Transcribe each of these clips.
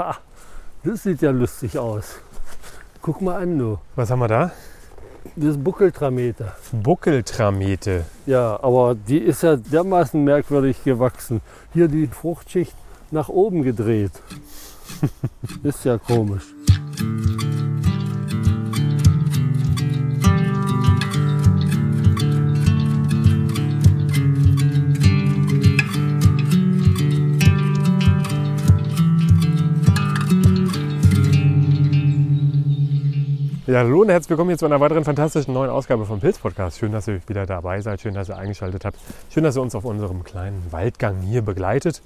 Ha, das sieht ja lustig aus. Guck mal an, du. Was haben wir da? Das ist Buckeltramete. Buckeltramete. Ja, aber die ist ja dermaßen merkwürdig gewachsen. Hier die Fruchtschicht nach oben gedreht. ist ja komisch. Ja, hallo und herzlich willkommen hier zu einer weiteren fantastischen neuen Ausgabe vom Pilz Podcast. Schön, dass ihr wieder dabei seid, schön, dass ihr eingeschaltet habt. Schön, dass ihr uns auf unserem kleinen Waldgang hier begleitet.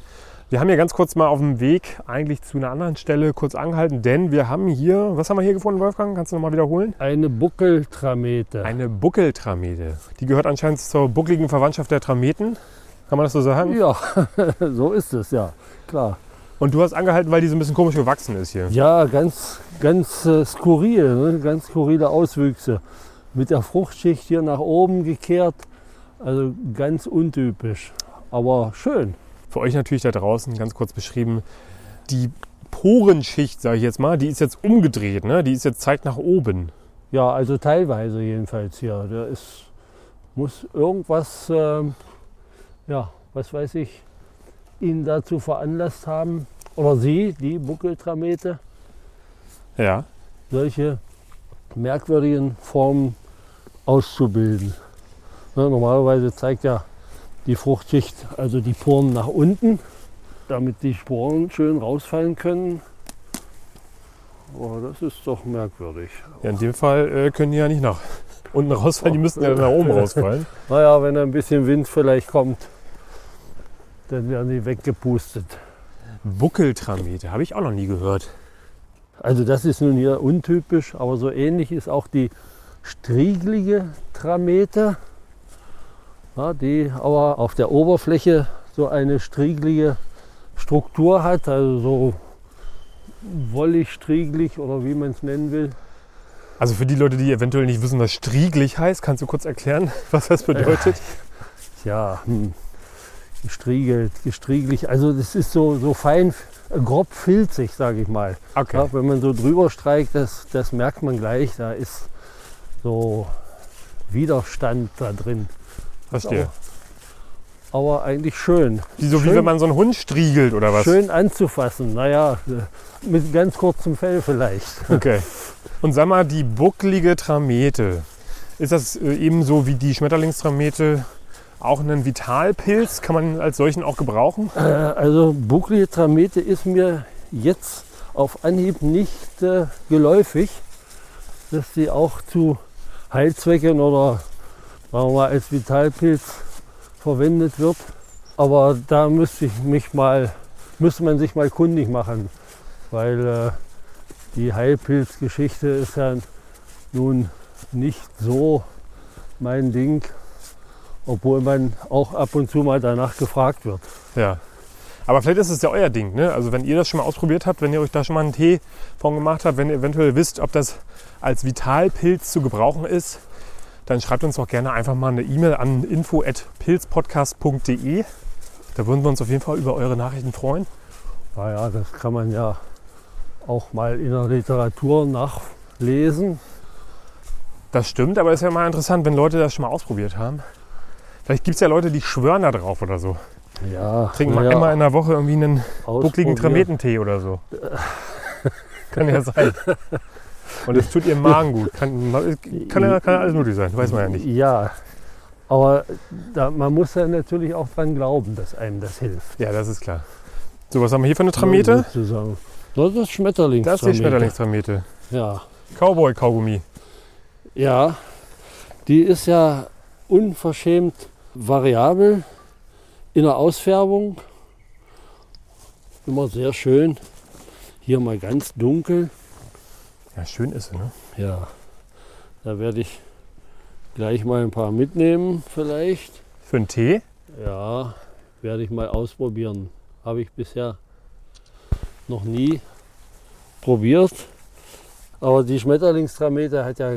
Wir haben hier ganz kurz mal auf dem Weg eigentlich zu einer anderen Stelle kurz angehalten, denn wir haben hier, was haben wir hier gefunden, Wolfgang? Kannst du nochmal wiederholen? Eine Buckeltramete. Eine Buckeltramete. Die gehört anscheinend zur buckligen Verwandtschaft der Trameten. Kann man das so sagen? Ja, so ist es, ja, klar. Und du hast angehalten, weil die so ein bisschen komisch gewachsen ist hier. Ja, ganz, ganz äh, skurril, ne? ganz skurrile Auswüchse. Mit der Fruchtschicht hier nach oben gekehrt. Also ganz untypisch, aber schön. Für euch natürlich da draußen ganz kurz beschrieben. Die Porenschicht, sage ich jetzt mal, die ist jetzt umgedreht. Ne? Die ist jetzt zeigt nach oben. Ja, also teilweise jedenfalls hier. Da ist, muss irgendwas, ähm, ja, was weiß ich, ihn dazu veranlasst haben, oder sie, die Buckeltramete, Ja. solche merkwürdigen Formen auszubilden. Ne, normalerweise zeigt ja die Fruchtschicht, also die Poren nach unten, damit die Sporen schön rausfallen können. Aber das ist doch merkwürdig. ja in dem Fall äh, können die ja nicht nach unten rausfallen, die müssten ja nach oben rausfallen. Naja, wenn ein bisschen Wind vielleicht kommt, dann werden die weggepustet. Buckeltramete, habe ich auch noch nie gehört. Also das ist nun hier untypisch, aber so ähnlich ist auch die strieglige Tramete, ja, die aber auf der Oberfläche so eine strieglige Struktur hat, also so wollig, strieglich oder wie man es nennen will. Also für die Leute, die eventuell nicht wissen, was strieglich heißt, kannst du kurz erklären, was das bedeutet? Ja, hm, gestriegelt, gestrieglich, also das ist so, so fein, grob filzig, sage ich mal. Okay. Ja, wenn man so drüber streicht, das, das merkt man gleich, da ist so Widerstand da drin. Verstehe. Aber eigentlich schön. Wie so wie schön, wenn man so einen Hund striegelt oder was? schön anzufassen. Naja, mit ganz kurzem Fell vielleicht. Okay. Und sag mal, die bucklige Tramete, ist das äh, ebenso wie die Schmetterlingstramete auch ein Vitalpilz? Kann man als solchen auch gebrauchen? Äh, also bucklige Tramete ist mir jetzt auf Anhieb nicht äh, geläufig, dass die auch zu Heilzwecken oder sagen wir mal als Vitalpilz verwendet wird. Aber da müsste ich mich mal, müsste man sich mal kundig machen, weil äh, die Heilpilzgeschichte ist ja nun nicht so mein Ding, obwohl man auch ab und zu mal danach gefragt wird. Ja. Aber vielleicht ist es ja euer Ding. Ne? Also wenn ihr das schon mal ausprobiert habt, wenn ihr euch da schon mal einen Tee von gemacht habt, wenn ihr eventuell wisst, ob das als Vitalpilz zu gebrauchen ist, dann schreibt uns doch gerne einfach mal eine E-Mail an info.pilzpodcast.de. Da würden wir uns auf jeden Fall über eure Nachrichten freuen. Naja, das kann man ja auch mal in der Literatur nachlesen. Das stimmt, aber es ist ja mal interessant, wenn Leute das schon mal ausprobiert haben. Vielleicht gibt es ja Leute, die schwören da drauf oder so. Ja, Trinken mal naja, einmal in der Woche irgendwie einen buckligen. Trametentee oder so. kann ja sein. Und es tut ihrem Magen gut. Kann, kann, ja, kann ja alles möglich sein, weiß man ja nicht. Ja, aber da, man muss ja natürlich auch dran glauben, dass einem das hilft. Ja, das ist klar. So, was haben wir hier für eine Tramete? Sozusagen. Das ist Schmetterlings. Das ist die Schmetterlingstramete. Ja. Cowboy-Kaugummi. ja, die ist ja unverschämt variabel in der Ausfärbung. Immer sehr schön. Hier mal ganz dunkel. Ja, schön ist sie, ne? Ja, da werde ich gleich mal ein paar mitnehmen vielleicht. Für einen Tee? Ja, werde ich mal ausprobieren. Habe ich bisher noch nie probiert. Aber die Schmetterlingstramete hat ja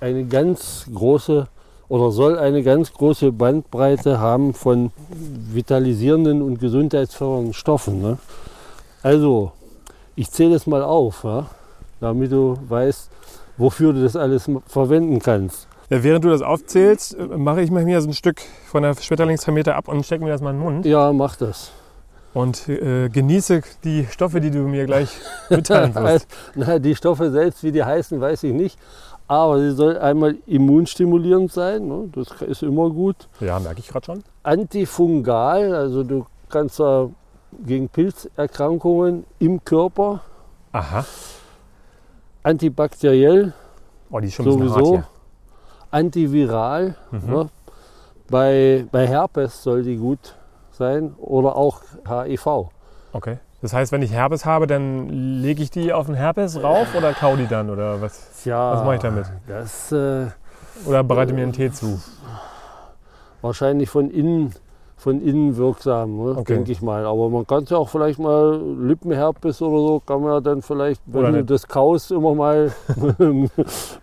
eine ganz große oder soll eine ganz große Bandbreite haben von vitalisierenden und gesundheitsfördernden Stoffen. Ne? Also Ich zähle es mal auf, ja? damit du weißt, wofür du das alles verwenden kannst. Ja, während du das aufzählst, äh, mache ich mir so ein Stück von der Schmetterlingstrameter ab und stecke mir das mal in den Mund. Ja, mach das. Und äh, genieße die Stoffe, die du mir gleich mitteilen wirst. Na, die Stoffe selbst, wie die heißen, weiß ich nicht. Aber sie soll einmal immunstimulierend sein, ne? das ist immer gut. Ja, merke ich gerade schon. Antifungal, also du kannst da gegen Pilzerkrankungen im Körper, Aha. antibakteriell Oh, die ist schon bisschen hart sowieso, hier. antiviral. Mhm. Ne? Bei, bei Herpes soll die gut sein oder auch HIV. Okay. Das heißt, wenn ich Herpes habe, dann lege ich die auf den Herpes rauf oder kau die dann oder was? Tja, Was mache ich damit? Das äh, Oder bereite mir einen Tee zu? wahrscheinlich von innen, von innen wirksam, ne? Okay. denke ich mal. Aber man kann es ja auch vielleicht mal Lippenherpes oder so, kann man ja dann vielleicht, wenn Oder du das kaust, immer mal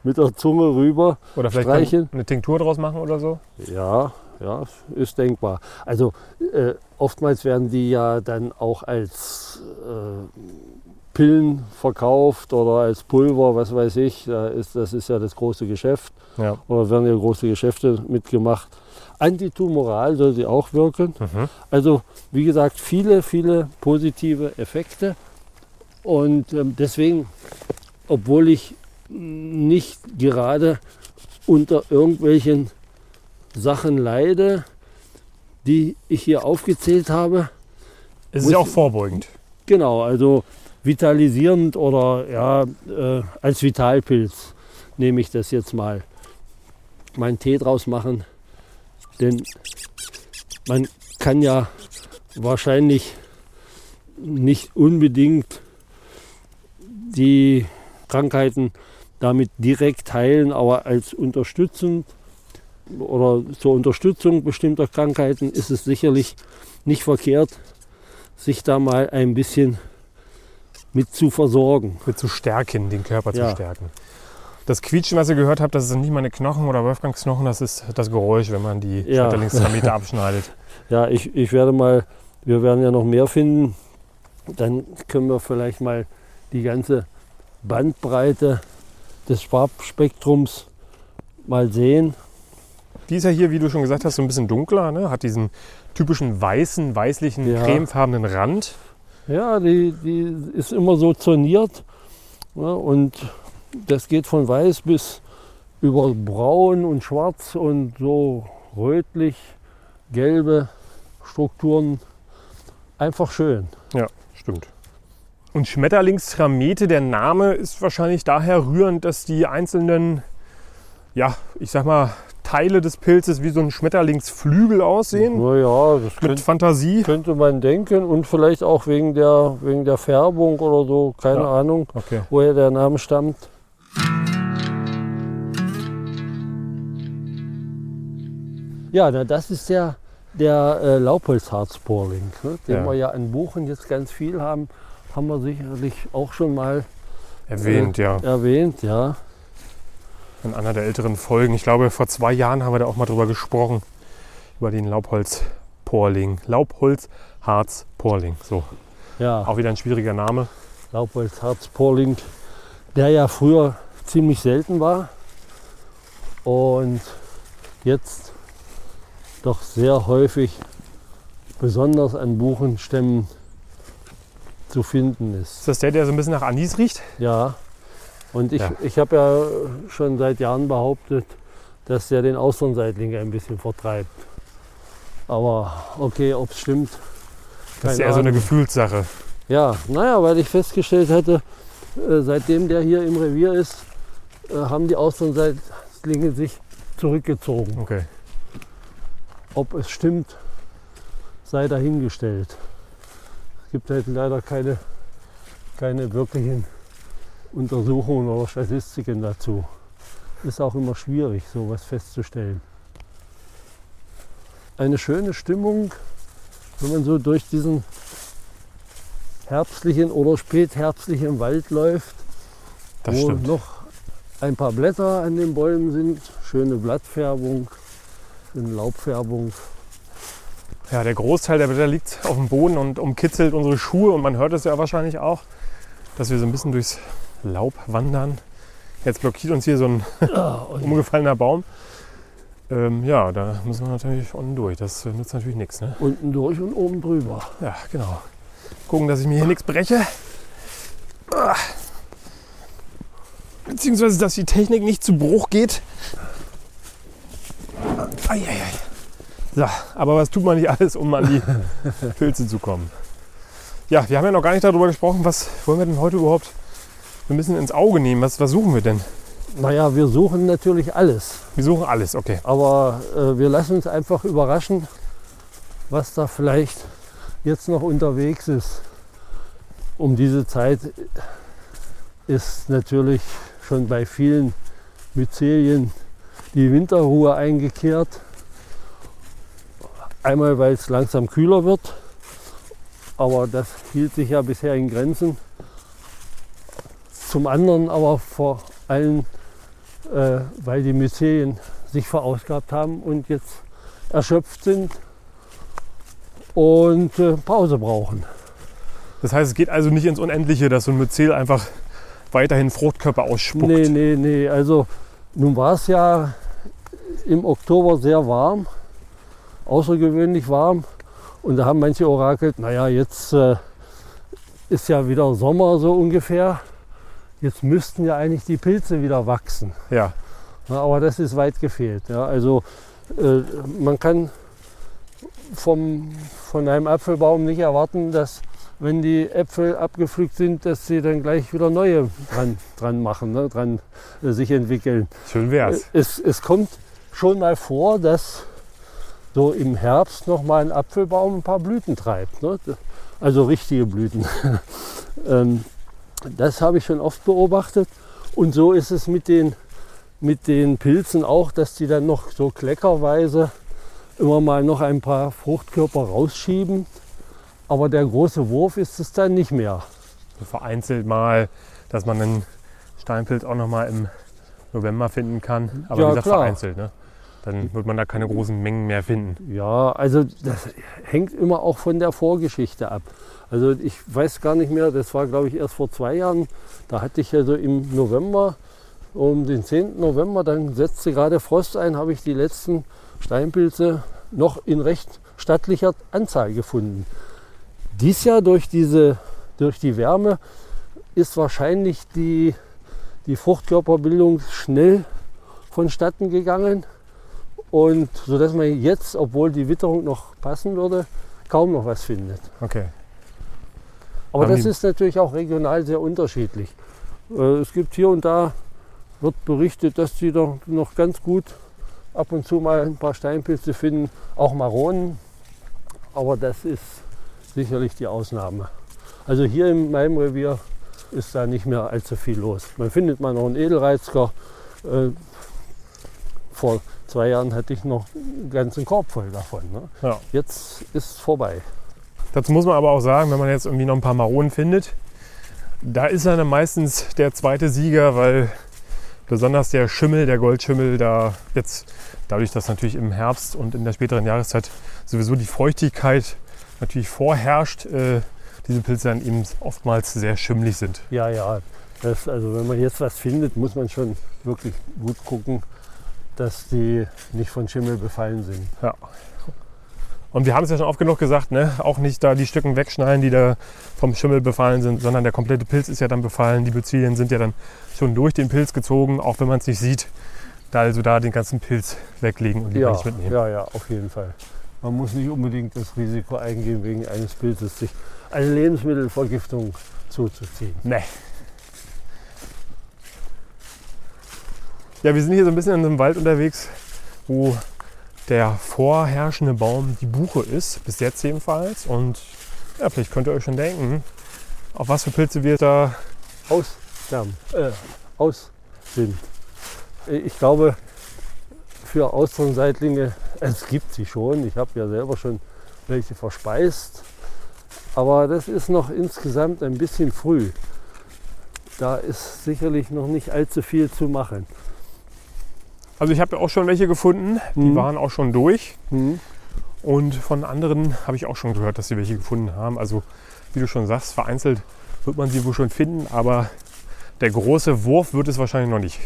mit der Zunge rüber. Oder vielleicht eine Tinktur draus machen oder so? Ja, ja, ist denkbar. Also äh, oftmals werden die ja dann auch als äh, Pillen verkauft oder als Pulver, was weiß ich. Da ist, das ist ja das große Geschäft. Ja. Oder werden ja große Geschäfte mitgemacht. Antitumoral soll sie auch wirken. Mhm. Also wie gesagt, viele, viele positive Effekte. Und ähm, deswegen, obwohl ich nicht gerade unter irgendwelchen Sachen leide, die ich hier aufgezählt habe, Es ist ja auch vorbeugend. genau, also vitalisierend oder ja, äh, als Vitalpilz nehme ich das jetzt mal. Meinen Tee draus machen, denn man kann ja wahrscheinlich nicht unbedingt die Krankheiten damit direkt heilen, aber als unterstützend oder zur Unterstützung bestimmter Krankheiten ist es sicherlich nicht verkehrt, sich da mal ein bisschen mit zu versorgen. Mit zu stärken, den Körper zu Ja. stärken. Das Quietschen, was ihr gehört habt, das sind nicht meine Knochen oder Wolfgangs Knochen, das ist das Geräusch, wenn man die Ja. Schmetterlingstrameter abschneidet. Ja, ich, ich werde mal, wir werden ja noch mehr finden, dann können wir vielleicht mal die ganze Bandbreite des Farbspektrums mal sehen. Die ist ja hier, wie du schon gesagt hast, so ein bisschen dunkler, ne? hat diesen typischen weißen, weißlichen, Ja. cremefarbenen Rand. Ja, die, die ist immer so zoniert ja, und das geht von weiß bis über braun und schwarz und so rötlich, gelbe Strukturen. Einfach schön. Ja, stimmt. Und Schmetterlingstramete, der Name ist wahrscheinlich daher rührend, dass die einzelnen, ja, ich sag mal, Teile des Pilzes wie so ein Schmetterlingsflügel aussehen. Naja, das Mit könnte, Fantasie. könnte man denken und vielleicht auch wegen der, wegen der Färbung oder so, keine Ja. Ahnung, Okay. woher der Name stammt. Ja, na, das ist ja der äh, Laubholzharzporling, ne, den Ja. wir ja in Buchen jetzt ganz viel haben, haben wir sicherlich auch schon mal Erwähnt, ja. erwähnt, ja. In einer der älteren Folgen. Ich glaube, vor zwei Jahren haben wir da auch mal drüber gesprochen. Über den Laubholzporling. Laubholzharzporling. So, Ja, auch wieder ein schwieriger Name. Laubholzharzporling, der ja früher ziemlich selten war und jetzt doch sehr häufig, besonders an Buchenstämmen, zu finden ist. Ist das der, der so ein bisschen nach Anis riecht? Ja, und ich, Ja. ich habe ja schon seit Jahren behauptet, dass der den Austernseitling ein bisschen vertreibt. Aber okay, ob es stimmt. Das ist eher so eine Ahnung. Gefühlssache. Ja, naja, weil ich festgestellt hatte, äh, seitdem der hier im Revier ist, äh, haben die Austernseitlinge sich zurückgezogen. Okay. Ob es stimmt, sei dahingestellt. Es gibt halt leider keine, keine wirklichen Untersuchungen oder Statistiken dazu. Ist auch immer schwierig, sowas festzustellen. Eine schöne Stimmung, wenn man so durch diesen herbstlichen oder spätherbstlichen Wald läuft, Das wo stimmt. noch ein paar Blätter an den Bäumen sind, schöne Blattfärbung, schöne Laubfärbung. Ja, der Großteil der Blätter liegt auf dem Boden und umkitzelt unsere Schuhe und man hört es ja wahrscheinlich auch. dass wir so ein bisschen durchs Laub wandern. Jetzt blockiert uns hier so ein und umgefallener Baum. Ähm, ja, da müssen wir natürlich unten durch. Das nützt natürlich nichts. Ne? unten durch und oben drüber. Ja, genau. Gucken, dass ich mir hier nichts breche. Beziehungsweise, dass die Technik nicht zu Bruch geht. Eieiei. So, aber was tut man nicht alles, um an die Pilze zu kommen? Ja, wir haben ja noch gar nicht darüber gesprochen, was wollen wir denn heute überhaupt ein bisschen ins Auge nehmen? Was, was suchen wir denn? Naja, wir suchen natürlich alles. Wir suchen alles, okay. Aber äh, wir lassen uns einfach überraschen, was da vielleicht jetzt noch unterwegs ist. Um diese Zeit ist natürlich schon bei vielen Myzelien die Winterruhe eingekehrt. Einmal, weil es langsam kühler wird, aber das hielt sich ja bisher in Grenzen. Zum anderen aber vor allem, äh, weil die Myzelien sich verausgabt haben und jetzt erschöpft sind und äh, Pause brauchen. Das heißt, es geht also nicht ins Unendliche, dass so ein Myzel einfach weiterhin Fruchtkörper ausspuckt. Nee, nee, nee. Also nun war es ja im Oktober sehr warm, außergewöhnlich warm. Und da haben manche orakelt, naja, jetzt äh, ist ja wieder Sommer so ungefähr. Jetzt müssten ja eigentlich die Pilze wieder wachsen. Ja, aber das ist weit gefehlt. Ja. Also äh, man kann vom, von einem Apfelbaum nicht erwarten, dass wenn die Äpfel abgepflückt sind, dass sie dann gleich wieder neue dran, dran machen, ne, dran äh, sich entwickeln. schön wär's. Es, es kommt schon mal vor, dass so im Herbst noch mal ein Apfelbaum ein paar Blüten treibt. Ne? Also richtige Blüten. ähm, das habe ich schon oft beobachtet. Und so ist es mit den, mit den Pilzen auch, dass die dann noch so kleckerweise immer mal noch ein paar Fruchtkörper rausschieben. Aber der große Wurf ist es dann nicht mehr. So vereinzelt mal, dass man einen Steinpilz auch noch mal im November finden kann. Aber Ja, wie gesagt, klar. vereinzelt. Ne? Dann wird man da keine großen Mengen mehr finden. Ja, also das hängt immer auch von der Vorgeschichte ab. Also ich weiß gar nicht mehr, das war glaube ich erst vor zwei Jahren. Da hatte ich ja so im November, um den 10. November, dann setzte gerade Frost ein, habe ich die letzten Steinpilze noch in recht stattlicher Anzahl gefunden. Dies Jahr durch, diese, durch die Wärme ist wahrscheinlich die, die Fruchtkörperbildung schnell vonstatten gegangen. Und so dass man jetzt, obwohl die Witterung noch passen würde, kaum noch was findet. Okay. Aber Haben das ist natürlich auch regional sehr unterschiedlich. Äh, Es gibt hier und da, wird berichtet, dass die doch noch ganz gut ab und zu mal ein paar Steinpilze finden, auch Maronen. Aber das ist sicherlich die Ausnahme. Also hier in meinem Revier ist da nicht mehr allzu viel los. Man findet mal noch einen Edelreizker. Äh, Vor zwei Jahren hatte ich noch einen ganzen Korb voll davon. Ne? Ja. Jetzt ist es vorbei. Dazu muss man aber auch sagen, wenn man jetzt irgendwie noch ein paar Maronen findet, da ist er dann meistens der zweite Sieger, weil besonders der Schimmel, der Goldschimmel, da jetzt dadurch, dass natürlich im Herbst und in der späteren Jahreszeit sowieso die Feuchtigkeit natürlich vorherrscht, äh, diese Pilze dann eben oftmals sehr schimmelig sind. Ja, ja. Das, also wenn man jetzt was findet, muss man schon wirklich gut gucken, dass die nicht von Schimmel befallen sind. Ja. Und wir haben es ja schon oft genug gesagt, ne? auch nicht da die Stücken wegschneiden, die da vom Schimmel befallen sind, sondern der komplette Pilz ist ja dann befallen. Die Bezilien sind ja dann schon durch den Pilz gezogen, auch wenn man es nicht sieht. Da also da den ganzen Pilz weglegen und lieber Ja, nicht mitnehmen. ja, ja, auf jeden Fall. Man muss nicht unbedingt das Risiko eingehen, wegen eines Pilzes sich eine Lebensmittelvergiftung zuzuziehen. Nee. Ja, wir sind hier so ein bisschen in einem Wald unterwegs, wo der vorherrschende Baum die Buche ist, bis jetzt jedenfalls. Und ja, vielleicht könnt ihr euch schon denken, auf was für Pilze wir da Aussterben, äh, aus sind. Ich glaube, für Austernseitlinge, es gibt sie schon. Ich habe ja selber schon welche verspeist. Aber das ist noch insgesamt ein bisschen früh. Da ist sicherlich noch nicht allzu viel zu machen. Also ich habe ja auch schon welche gefunden, die Mhm. waren auch schon durch. Hm? Und von anderen habe ich auch schon gehört, dass sie welche gefunden haben. Also wie du schon sagst, vereinzelt wird man sie wohl schon finden, aber der große Wurf wird es wahrscheinlich noch nicht.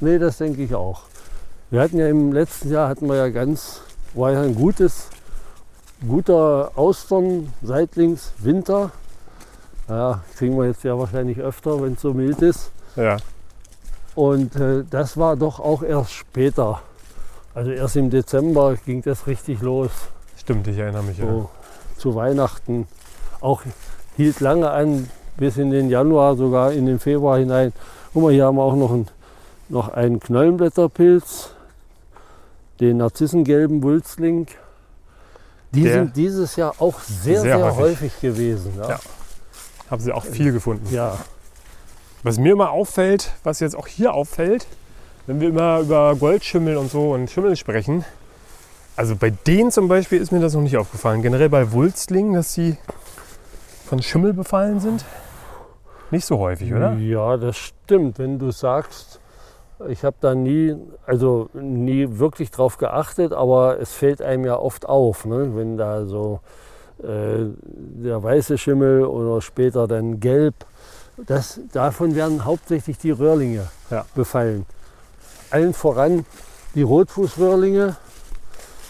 Nee, das denke ich auch. Wir hatten ja im letzten Jahr hatten wir ja ganz, war ja ein gutes, guter Austern, Seitlings, Winter. Ja, kriegen wir jetzt ja wahrscheinlich öfter, wenn es so mild ist. Ja, Und äh, das war doch auch erst später. Also erst im Dezember ging das richtig los. stimmt, ich erinnere mich. Ja. So zu Weihnachten. Auch hielt lange an, bis in den Januar, sogar in den Februar hinein. Guck mal, hier haben wir auch noch einen, noch einen Knollenblätterpilz, den narzissengelben Wulzling. Die Der- sind dieses Jahr auch sehr, Sehr sehr, häufig. häufig. gewesen. Ja. Ja. Haben sie auch viel gefunden. ja. Was mir immer auffällt, was jetzt auch hier auffällt, wenn wir immer über Goldschimmel und so und Schimmel sprechen, also bei denen zum Beispiel ist mir das noch nicht aufgefallen. Generell bei Wulstlingen, dass sie von Schimmel befallen sind, nicht so häufig, oder? Ja, das stimmt. Wenn du sagst, ich habe da nie, also nie wirklich drauf geachtet, aber es fällt einem ja oft auf, ne? wenn da so äh, der weiße Schimmel oder später dann gelb, das, davon werden hauptsächlich die Röhrlinge Ja. befallen. Allen voran die Rotfußröhrlinge,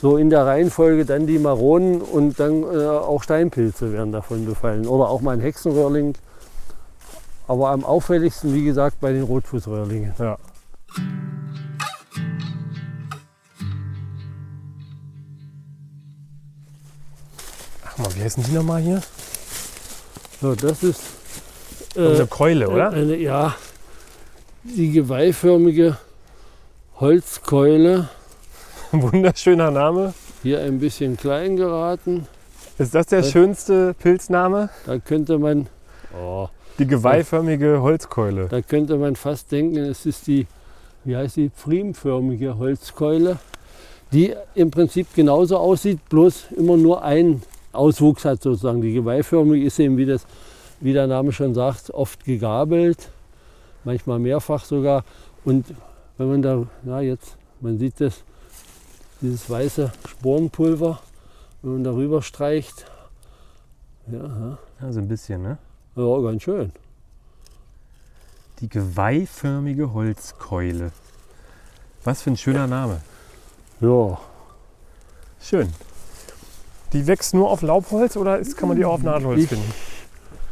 so in der Reihenfolge dann die Maronen und dann äh, auch Steinpilze werden davon befallen. Oder auch mal ein Hexenröhrling. Aber am auffälligsten, wie gesagt, bei den Rotfußröhrlingen. Ja. Ach mal, wie heißen die nochmal hier? So, das ist Äh, Keule, oder? eine, ja, die geweihförmige Holzkeule. Wunderschöner Name. Hier ein bisschen klein geraten. Ist das der Äh. schönste Pilzname? Da könnte man, oh, Die geweihförmige Holzkeule. da könnte man fast denken, es ist die, wie heißt die, pfriemförmige Holzkeule, die im Prinzip genauso aussieht, bloß immer nur einen Auswuchs hat sozusagen. Die geweihförmige ist eben, wie, das, wie der Name schon sagt, oft gegabelt, manchmal mehrfach sogar. Und wenn man da, na jetzt, man sieht das, dieses weiße Sporenpulver, wenn man darüber streicht, ja, ja, Ja, so ein bisschen, ne? ja ganz schön. Die geweihförmige Holzkeule. Was für ein schöner Name. Ja, Schön. Die wächst nur auf Laubholz oder ist, kann man die auch auf Nadelholz Ich- finden?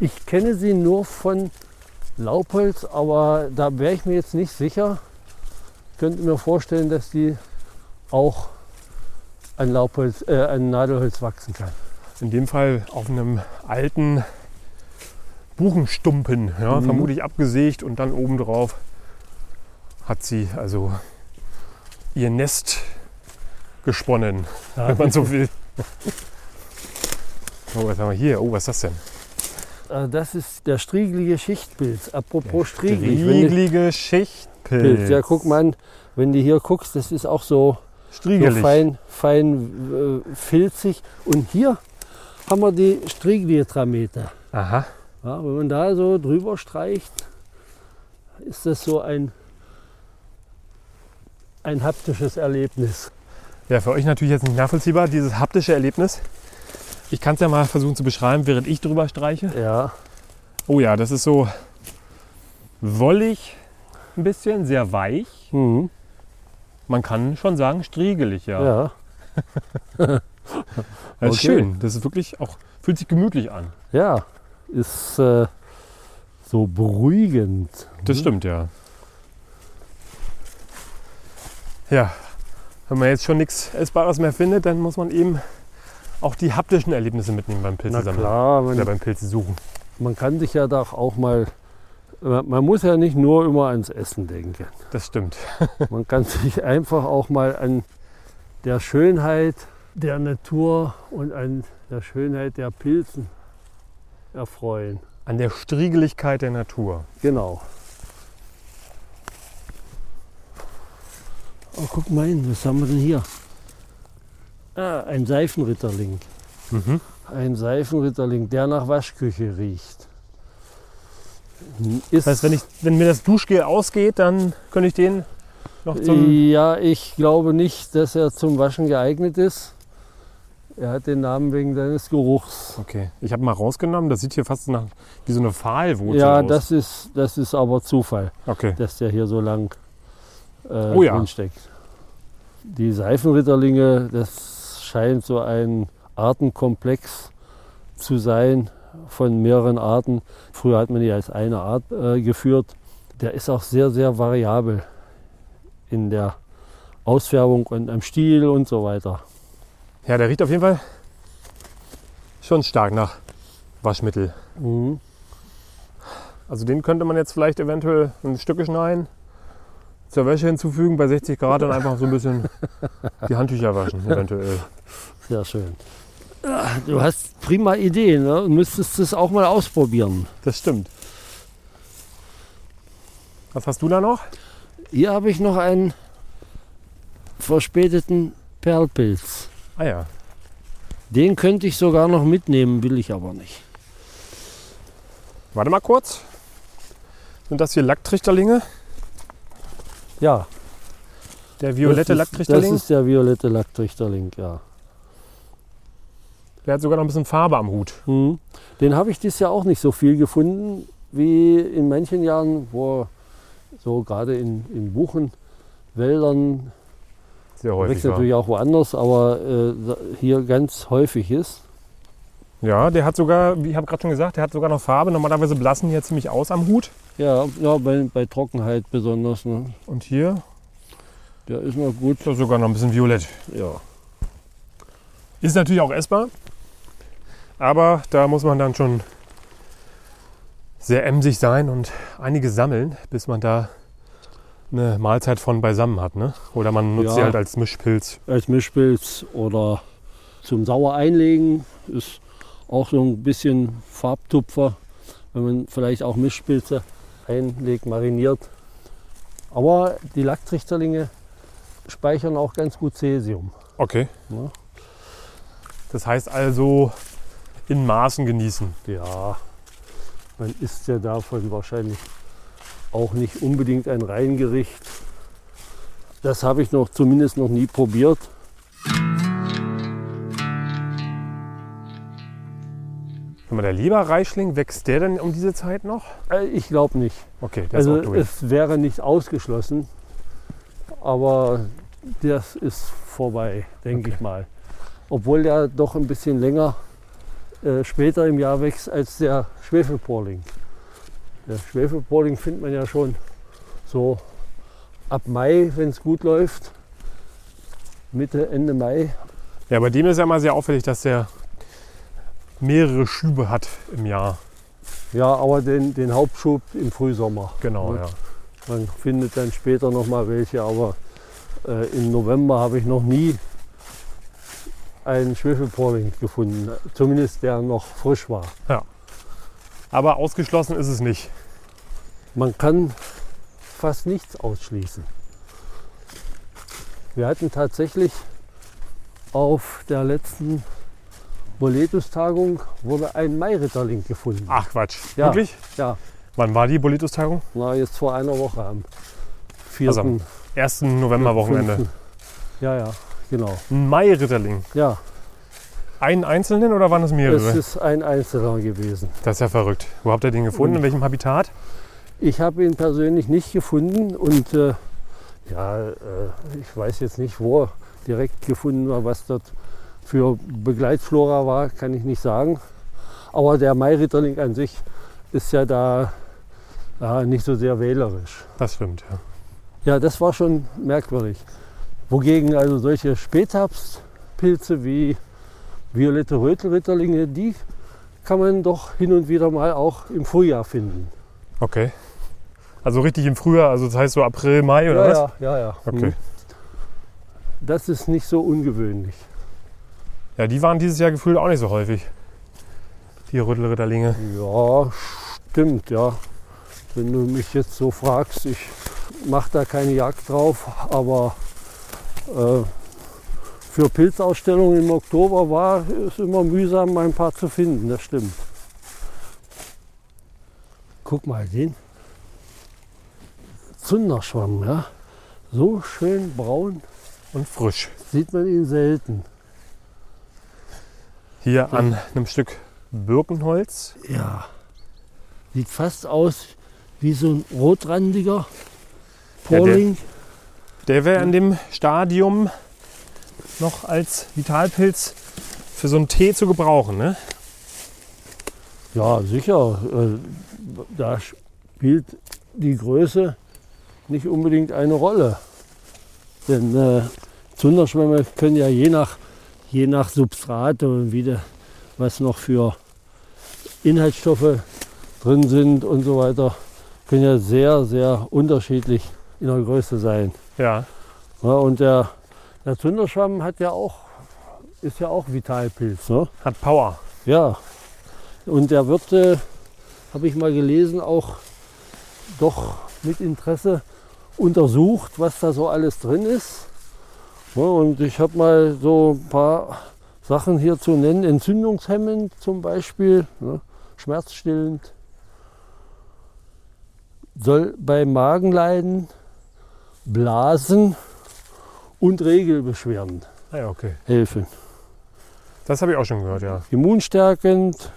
Ich kenne sie nur von Laubholz, aber da wäre ich mir jetzt nicht sicher. Könnte mir vorstellen, dass die auch an Laubholz, äh, an Nadelholz wachsen kann. In dem Fall auf einem alten Buchenstumpen, ja, Mhm. vermutlich abgesägt und dann obendrauf hat sie also ihr Nest gesponnen, wenn man so will. Oh, was haben wir hier? Oh, was ist das denn? Äh, Das ist der striegelige Schichtpilz. Apropos striegelig. Striegelige Schichtpilz. Pilz. Ja, guck mal, wenn du hier guckst, das ist auch so, so fein, fein äh, filzig. Und hier haben wir die Striegelitramete. Aha. Ja, wenn man da so drüber streicht, ist das so ein, ein haptisches Erlebnis. Ja, für euch natürlich jetzt nicht nachvollziehbar, dieses haptische Erlebnis. Ich kann es ja mal versuchen zu beschreiben, während ich drüber streiche. Ja, Oh ja, das ist so wollig ein bisschen, sehr weich. mhm. Man kann schon sagen striegelig, ja. ja. Das ist okay. schön. Das ist wirklich auch, fühlt sich gemütlich an. ja, ist äh, so beruhigend. Das Mhm. stimmt, ja. Ja, wenn man jetzt schon nichts Essbares mehr findet, dann muss man eben auch die haptischen Erlebnisse mitnehmen beim Na Pilzesammeln. klar, Oder man, beim Pilze suchen. man kann sich ja doch auch mal, man man muss ja nicht nur immer ans Essen denken. Das stimmt. Man kann sich einfach auch mal an der Schönheit der Natur und an der Schönheit der Pilzen erfreuen. An der Striegeligkeit der Natur. Genau. Oh, guck mal hin, was haben wir denn hier? Ah, ein Seifenritterling. Mhm. Ein Seifenritterling, der nach Waschküche riecht. Ist, Das heißt, wenn, ich, wenn mir das Duschgel ausgeht, dann könnte ich den noch zum. ja, ich glaube nicht, dass er zum Waschen geeignet ist. Er hat den Namen wegen seines Geruchs. Okay. Ich habe mal rausgenommen, das sieht hier fast nach, wie so eine Pfahlwurzel Ja, aus. das ist, das ist aber Zufall, Okay. dass der hier so lang äh, Oh ja. drin steckt. Die Seifenritterlinge, das scheint so ein Artenkomplex zu sein von mehreren Arten. Früher hat man die als eine Art äh, geführt. Der ist auch sehr, sehr variabel in der Ausfärbung und am Stiel und so weiter. Ja, der riecht auf jeden Fall schon stark nach Waschmittel. Mhm. Also den könnte man jetzt vielleicht eventuell in Stücke schneiden, zur Wäsche hinzufügen bei 60 Grad und einfach so ein bisschen die Handtücher waschen, eventuell. Sehr schön. Du hast prima Ideen ne? und müsstest es auch mal ausprobieren. Das stimmt. Was hast du da noch? Hier habe ich noch einen verspäteten Perlpilz. Ah ja. Den könnte ich sogar noch mitnehmen, will ich aber nicht. Warte mal kurz. Sind das hier Lacktrichterlinge? Ja, Der violette das ist, das Lacktrichterling? ist der violette Lacktrichterling, ja. Der hat sogar noch ein bisschen Farbe am Hut. Hm. Den habe ich dieses Jahr auch nicht so viel gefunden wie in manchen Jahren, wo so gerade in, in Buchenwäldern, Sehr häufig. wächst natürlich auch woanders, aber äh, hier ganz häufig ist. Ja, der hat sogar, wie ich habe gerade schon gesagt, der hat sogar noch Farbe. Normalerweise blassen die ja ziemlich aus am Hut. Ja, ja bei, bei Trockenheit besonders. Ne? Und hier Der ist noch gut. ist sogar noch ein bisschen violett. Ja. Ist natürlich auch essbar. Aber da muss man dann schon sehr emsig sein und einige sammeln, bis man da eine Mahlzeit von beisammen hat. Ne? Oder man nutzt Ja. sie halt als Mischpilz. Als Mischpilz oder zum Sauer einlegen ist auch so ein bisschen Farbtupfer, wenn man vielleicht auch Mischpilze einlegt, mariniert. Aber die Lacktrichterlinge speichern auch ganz gut Cäsium. Okay. Ne? Das heißt also in Maßen genießen. Ja, man isst ja davon wahrscheinlich auch nicht unbedingt ein Reingericht. Das habe ich noch zumindest noch nie probiert. Wenn man der Leberreichling, wächst der denn um diese Zeit noch? Äh, Ich glaube nicht. Okay, der Also ist auch durch. es wäre nicht ausgeschlossen, aber das ist vorbei, denke Okay. ich mal. Obwohl der doch ein bisschen länger äh, später im Jahr wächst als der Schwefelporling. Der Schwefelporling findet man ja schon so ab Mai, wenn es gut läuft. Mitte, Ende Mai. Ja, bei dem ist ja mal sehr auffällig, dass der mehrere Schübe hat im Jahr. Ja, aber den, den Hauptschub im Frühsommer. Genau, Ja. ja. Man findet dann später noch mal welche, aber äh, im November habe ich noch nie einen Schwefelporling gefunden. Zumindest der noch frisch war. Aber ausgeschlossen ist es nicht. Man kann fast nichts ausschließen. Wir hatten tatsächlich auf der letzten Boletus-Tagung wurde ein Mairitterling gefunden. Ach Quatsch. Ja. Wirklich? Ja, Wann war die Bolitus-Tagung? na, jetzt vor einer Woche am 4. Also am 1. November-Wochenende. 5.. Ja, ja, genau. Ein Mai-Ritterling. Ja, Einen einzelnen oder waren es mehrere? es ist ein Einzelner gewesen. das ist ja verrückt. Wo habt ihr den gefunden? In welchem Habitat? Ich habe ihn persönlich nicht gefunden und äh, ja, äh, ich weiß jetzt nicht, wo er direkt gefunden war, was dort für Begleitflora war, kann ich nicht sagen. Aber der Mairitterling an sich ist ja da ja, nicht so sehr wählerisch. Das stimmt, ja. Ja, das war schon merkwürdig. Wogegen also solche Spätherbstpilze wie violette Rötelritterlinge, die kann man doch hin und wieder mal auch im Frühjahr finden. Okay. Also richtig im Frühjahr, also das heißt so April, Mai oder ja, was? ja, ja, ja. Okay. Hm. Das ist nicht so ungewöhnlich. Ja, die waren dieses Jahr gefühlt auch nicht so häufig. Die Rüttelritterlinge. Ja, stimmt, ja. Wenn du mich jetzt so fragst, ich mache da keine Jagd drauf, aber äh, für Pilzausstellungen im Oktober war es immer mühsam, ein paar zu finden, das stimmt. Guck mal, den Zunderschwamm, ja. So schön braun Und frisch. sieht man ihn selten. Hier an einem Stück Birkenholz. Ja. Sieht fast aus wie so ein rotrandiger Porling. Der wäre in dem Stadium noch als Vitalpilz für so einen Tee zu gebrauchen. Ne? Ja, sicher. Äh, Da spielt die Größe nicht unbedingt eine Rolle. Denn äh, Zunderschwämme können ja je nach, je nach Substrat und wieder was noch für Inhaltsstoffe drin sind und so weiter, können ja sehr, sehr unterschiedlich in der Größe sein. Ja. Ja, und der, der Zunderschwamm hat ja auch, ist ja auch Vitalpilz. Ne? Hat Power. Ja, und der wird, äh, habe ich mal gelesen, auch doch mit Interesse untersucht, was da so alles drin ist. Ja, und ich habe mal so ein paar Sachen hier zu nennen. Entzündungshemmend zum Beispiel, ne? schmerzstillend. Soll bei Magenleiden, Blasen und Regelbeschwerden Ah ja, okay. helfen. Das habe ich auch schon gehört, ja. immunstärkend,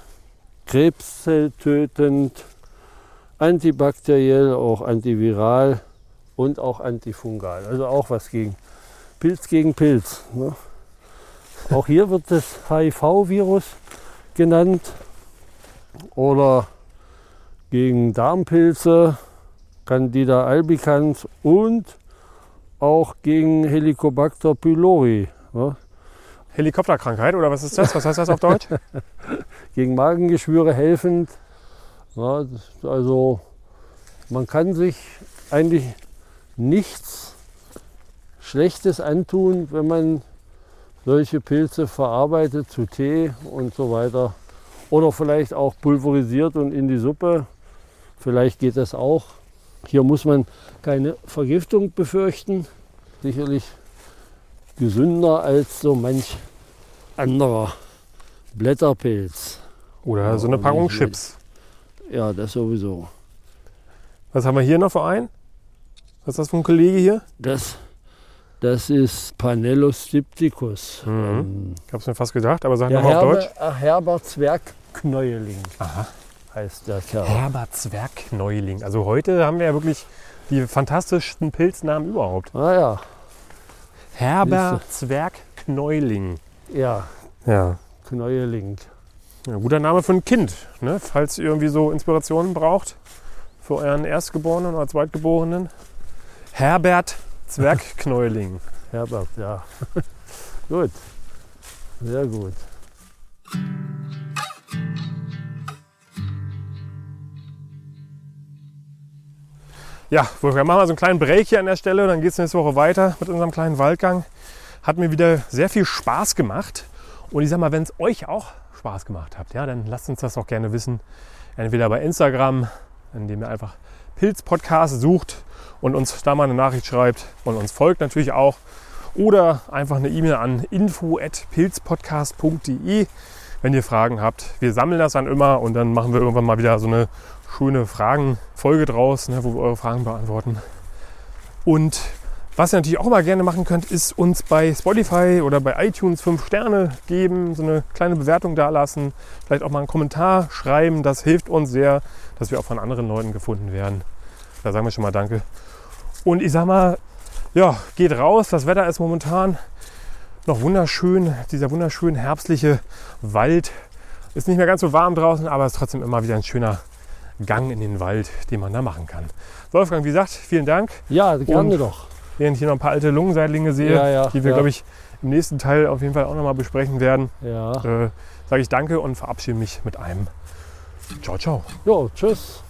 krebszelltötend, antibakteriell, auch antiviral und auch antifungal. Also auch was gegen Pilz gegen Pilz. Ne? Auch hier wird das HIV-Virus genannt oder gegen Darmpilze, Candida albicans und auch gegen Helicobacter pylori. Ne? Helikopterkrankheit oder was ist das? Was heißt das auf Deutsch? gegen Magengeschwüre helfend. Ja, das- also man kann sich eigentlich nichts Schlechtes antun, wenn man solche Pilze verarbeitet zu Tee und so weiter. Oder vielleicht auch pulverisiert und in die Suppe. Vielleicht geht das auch. Hier muss man keine Vergiftung befürchten. Sicherlich gesünder als so manch anderer Blätterpilz. Oder so eine Packung Chips. Ja, das sowieso. Was haben wir hier noch für einen? Was ist das für ein Kollege hier? Das, das ist Panellus dipticus. Ähm, Ich habe es mir fast gedacht, aber sag der nochmal auf Herber, Deutsch. äh, Herber Zwergknäueling Aha. heißt der Kerl. Herbert Zwergneuling. Also heute haben wir ja wirklich die fantastischsten Pilznamen überhaupt. Ah ja, Herbert Zwergneuling. ja, Ja. Knäueling. ja. Guter Name für ein Kind, ne? falls ihr irgendwie so Inspirationen braucht für euren Erstgeborenen oder Zweitgeborenen. Herbert Zwergknäuling. Herbert, ja. gut. Sehr gut. Ja, Wolfgang, machen wir so einen kleinen Break hier an der Stelle, dann geht es nächste Woche weiter mit unserem kleinen Waldgang. Hat mir wieder sehr viel Spaß gemacht. Und ich sag mal, wenn es euch auch Spaß gemacht hat, ja, dann lasst uns das auch gerne wissen. Entweder bei Instagram, indem ihr einfach Pilz-Podcast sucht und uns da mal eine Nachricht schreibt und uns folgt natürlich auch. Oder einfach eine E-Mail an info.pilzpodcast.de, wenn ihr Fragen habt. Wir sammeln das dann immer und dann machen wir irgendwann mal wieder so eine schöne Fragenfolge draus, ne, wo wir eure Fragen beantworten. Und was ihr natürlich auch mal gerne machen könnt, ist uns bei Spotify oder bei iTunes 5 Sterne geben, so eine kleine Bewertung da lassen, vielleicht auch mal einen Kommentar schreiben. Das hilft uns sehr, dass wir auch von anderen Leuten gefunden werden. Da sagen wir schon mal Danke. Und ich sag mal, ja, geht raus. Das Wetter ist momentan noch wunderschön. Dieser wunderschön herbstliche Wald ist nicht mehr ganz so warm draußen, aber es ist trotzdem immer wieder ein schöner Gang in den Wald, den man da machen kann. Wolfgang, wie gesagt, vielen Dank. Ja, gerne doch. Während ich hier noch ein paar alte Lungenseitlinge sehe, Ja, ja, die wir, ja. glaube ich, im nächsten Teil auf jeden Fall auch nochmal besprechen werden, Ja. äh, sage ich Danke und verabschiede mich mit einem Ciao, ciao. Jo, tschüss.